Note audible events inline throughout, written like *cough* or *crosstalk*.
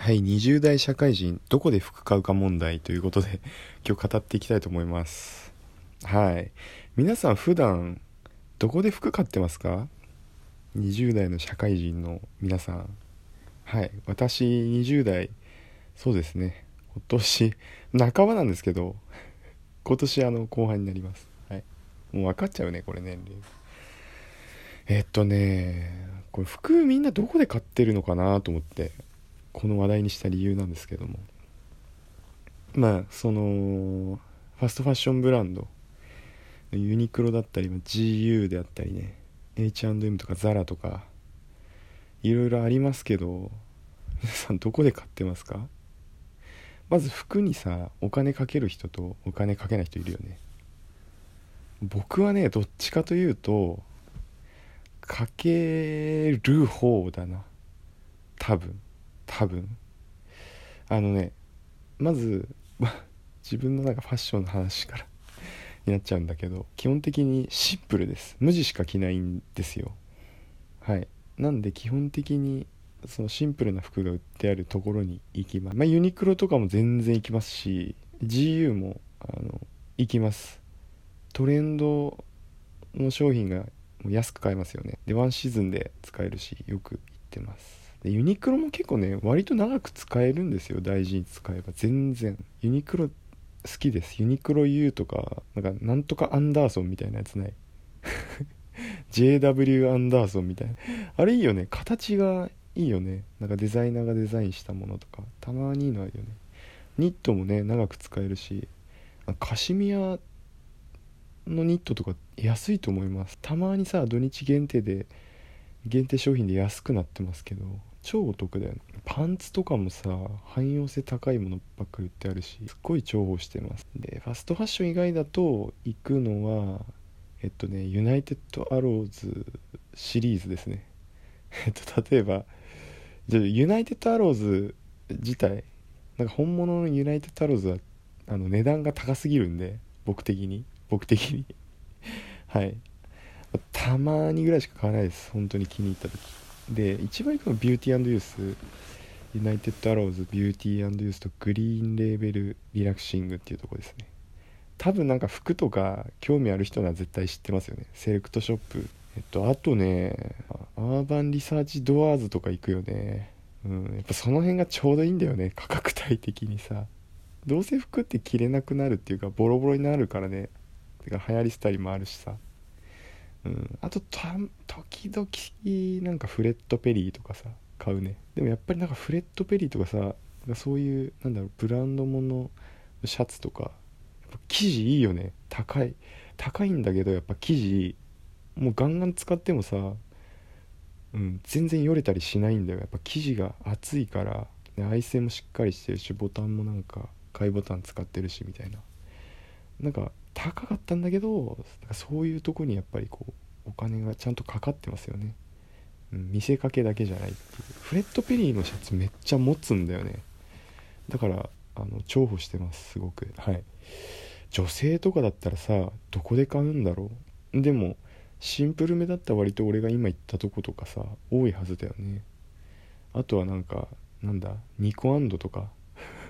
はい、20代社会人、どこで服買うか問題ということで、*laughs* 今日語っていきたいと思います。はい。皆さん普段、どこで服買ってますか ?20 代の社会人の皆さん。はい。私、20代、そうですね。今年、半ばなんですけど、*laughs* 今年、あの、後半になります。はい。もう分かっちゃうね、これ年齢。えっとね、これ服みんなどこで買ってるのかなと思って。この話題にした理由なんですけども。まあそのファストファッションブランド。ユニクロだったり GU であったりね。H&M とか ZARA とか。いろいろありますけど皆さんどこで買ってますか？まず服にさお金かける人とお金かけない人いるよね。僕はねどっちかというとかける方だな。多分。多分。あのねまず自分のなんかファッションの話から *laughs* になっちゃうんだけど基本的にシンプルです。無地しか着ないんですよ。はい。なんで基本的にそのシンプルな服が売ってあるところに行きます。まあユニクロとかも全然行きますし GU もあの行きます。トレンドの商品が安く買えますよね。でワンシーズンで使えるしよく行ってます。でユニクロも結構ね割と長く使えるんですよ大事に使えば。全然。ユニクロ好きです。ユニクロ U とかなんかなんとかアンダーソンみたいなやつない？*laughs* JW アンダーソンみたいな。あれいいよね。形がいいよね。なんかデザイナーがデザインしたものとか。たまにいいのあるよね。ニットもね長く使えるし。カシミヤのニットとか安いと思います。たまにさ土日限定で限定商品で安くなってますけど。超お得だよね。パンツとかもさ汎用性高いものばっかり売ってあるしすっごい重宝してます。でファストファッション以外だと行くのはえっとねユナイテッドアローズシリーズですね。*laughs* えっと例えばじゃ UNITED ARROWS 自体なんか本物の UNITED ARROWS はあの値段が高すぎるんで僕的に。僕的に。*laughs* はい。たまにぐらいしか買わないです。本当に気に入った時。で一番行くのは BEAUTY&YOUTH UNITED ARROWS BEAUTY&YOUTH と green label relaxing っていうとこですね。多分なんか服とか興味ある人なら絶対知ってますよね。セレクトショップ。えっとあとねアーバンリサーチドアーズとか行くよね。うんやっぱその辺がちょうどいいんだよね。価格帯的にさ。どうせ服って着れなくなるっていうかボロボロになるからね。てか流行りスタイルもあるしさ。うん、あとた時々なんかフレットペリーとかさ買うね。でもやっぱりなんかフレットペリーとかさそういうなんだろうブランドものシャツとか生地いいよね。高い高いんだけどやっぱ生地もうガンガン使ってもさ、うん、全然よれたりしないんだよ。やっぱ生地が厚いからね愛線もしっかりしてるしボタンもなんか買いボタン使ってるしみたいな。なんか高かったんだけどそういうとこにやっぱりこうお金がちゃんとかかってますよね、うん、見せかけだけじゃないっていう。フレッド・ペリーのシャツめっちゃ持つんだよね。だからあの重宝してますすごく。はい。女性とかだったらさどこで買うんだろう。でもシンプルめだった割と俺が今言ったとことかさ多いはずだよね。あとはなんかなんだニコアンドとか。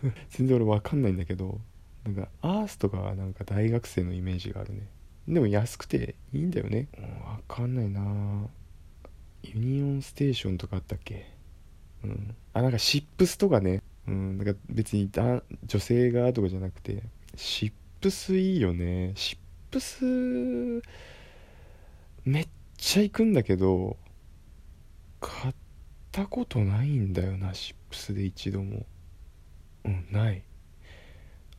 *laughs* 全然俺分かんないんだけど。なんかアースとかはなんか大学生のイメージがあるね。でも安くていいんだよね、うん、分かんないな。ユニオンステーションとかあったっけ？うん。あなんかシップスとかね。うんなんか別にだ女性がとかじゃなくて。シップスいいよね。シップスめっちゃ行くんだけど買ったことないんだよなシップスで一度も。うんない。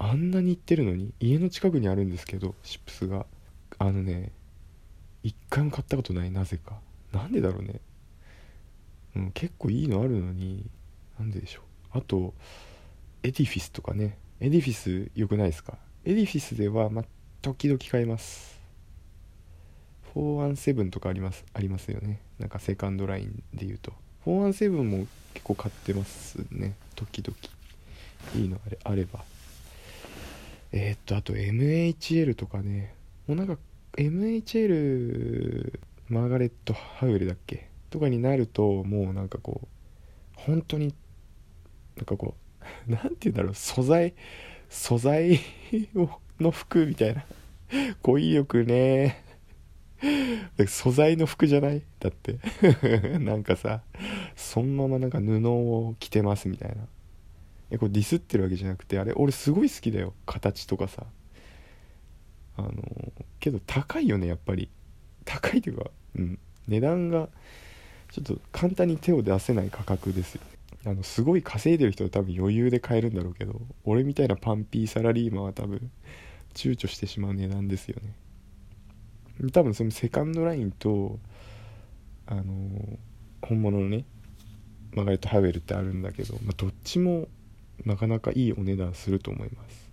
あんなに行ってるのに家の近くにあるんですけどシップスが。あのね一回も買ったことないなぜか。なんでだろうね。うん結構いいのあるのになんででしょう。あと EDIFICE とかね。 EDIFICE 良くないですか？ EDIFICE ではま時々買います。417とかありますありますよね。なんかセカンドラインで言うと。417も結構買ってますね。時々。いいのあれあれば。えー、っとあと MHL とかね。もうなんか MHL マーガレット・ハウルだっけ？とかになるともうなんかこう本当になんかこう *laughs* 何て言うんだろう。素材素材をの服みたいな。語彙力ね。素材の服じゃない？だって。*laughs* なんかさそのままなんか布を着てますみたいな。えこれディスってるわけじゃなくてあれ俺すごい好きだよ。形とかさ。あのけど高いよねやっぱり。高いというかうん。値段がちょっと簡単に手を出せない価格ですよあのすごい稼いでる人は多分余裕で買えるんだろうけど俺みたいなパンピーサラリーマンは多分躊躇してしまう値段ですよね。多分そのセカンドラインとあの本物のねマガレット・ハウエルってあるんだけど、まあ、どっちもなかなかいいお値段すると思います。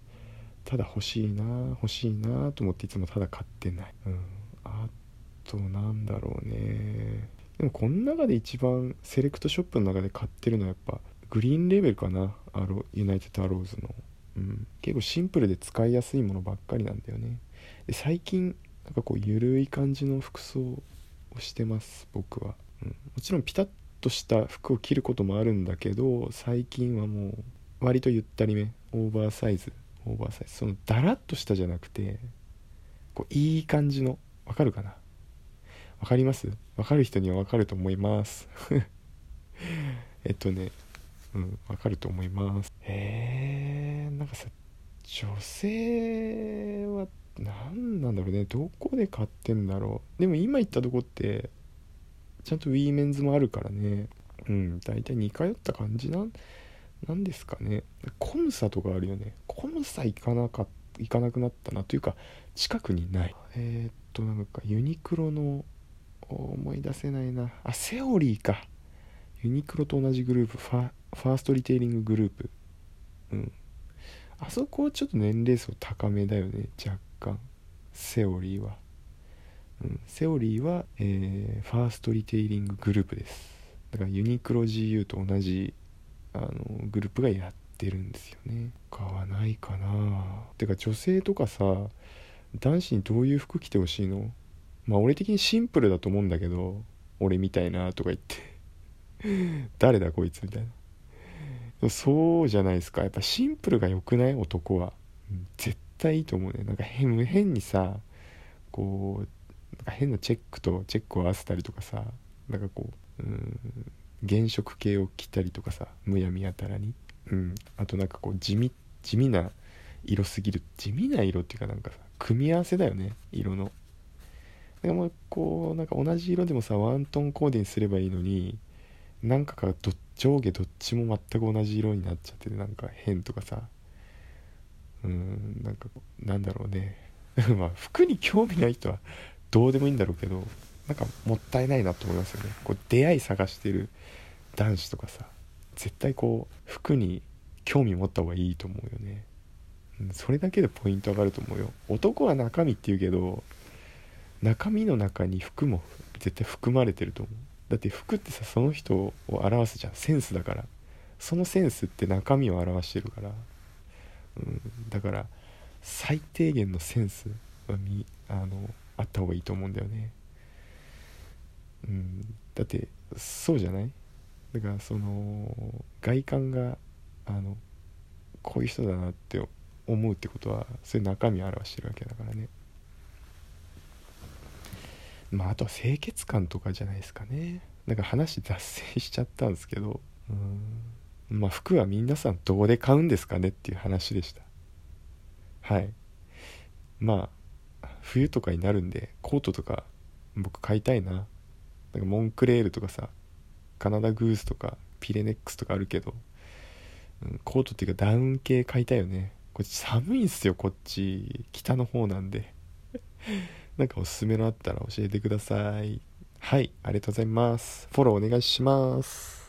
ただ欲しいな欲しいなと思っていつもただ買ってない。うん。あとなんだろうね。でもこの中で一番セレクトショップの中で買ってるのはやっぱグリーンレベルかな。アロユナイテッドアローズの、うん、結構シンプルで使いやすいものばっかりなんだよね。で最近なんかこうゆるい感じの服装をしてます僕は、うん、もちろんピタッとした服を着ることもあるんだけど最近はもう割とゆったりめオーバーサイズオーバーサイズ。そのダラッとしたじゃなくてこういい感じのわかるかな？わかります？わかる人にはわかると思います。*laughs* えっとねうんわかると思います。へえんかさ女性は何なんだろうね。どこで買ってんだろう。でも今行ったとこってちゃんとウィーメンズもあるからね。うん大体似通った感じなんなんですかね。コムサとかあるよね。コムサ行かなか行かなくなったな。というか近くにない。えー、っとなんかユニクロの思い出せないな。あセオリーか。ユニクロと同じグループ。ファファーストリテイリンググループ。うん。あそこはちょっと年齢層高めだよね。若干。セオリーは、うん、セオリーは、えー、ファーストリテイリンググループです。だからユニクロ GU と同じあのグループがやってるんですよね。買わないかな。てか女性とかさ男子にどういう服着てほしいの？まあ俺的にシンプルだと思うんだけど俺みたいなとか言って。*laughs* 誰だこいつみたいな。そうじゃないですか。やっぱシンプルが良くない？男は。絶対いいと思うね。なんか変変にさこうなんか変なチェックとチェックを合わせたりとかさ。なんかこううん。原色系を着たりとかさむやみやたらに。うん。あとなんかこう地味地味な色すぎる。地味な色っていうかなんかさ組み合わせだよね色の。でもこうなんか同じ色でもさワントーンコーデにすればいいのになんかがど上下どっちも全く同じ色になっちゃっててなんか変とかさ。うん。なんかなんだろうね。*laughs* まあ服に興味ない人はどうでもいいんだろうけどなんかもったいないなと思いますよね。こう出会い探してる男子とかさ絶対こう服に興味持った方がいいと思うよね、うん、それだけでポイント上がると思うよ。男は中身って言うけど中身の中に服も絶対含まれてると思う。だって服ってさその人を表すじゃん。センスだから。そのセンスって中身を表してるから、うん、だから最低限のセンスはみあのあった方がいいと思うんだよね。うんだってそうじゃない？だからその外観があのこういう人だなって思うってことはそういう中身を表してるわけだからね。まああとは清潔感とかじゃないですかね。なんか話脱線しちゃったんですけど。まあ服は皆さんどこで買うんですかねっていう話でした。はい。まあ冬とかになるんでコートとか僕買いたいな。なんかモンクレールとかさカナダグースとかピレネックスとかあるけど、うん、コートっていうかダウン系買いたいよね。こっち寒いんすよこっち北の方なんで。*laughs* なんかおすすめのあったら教えてください。はいありがとうございます。フォローお願いします。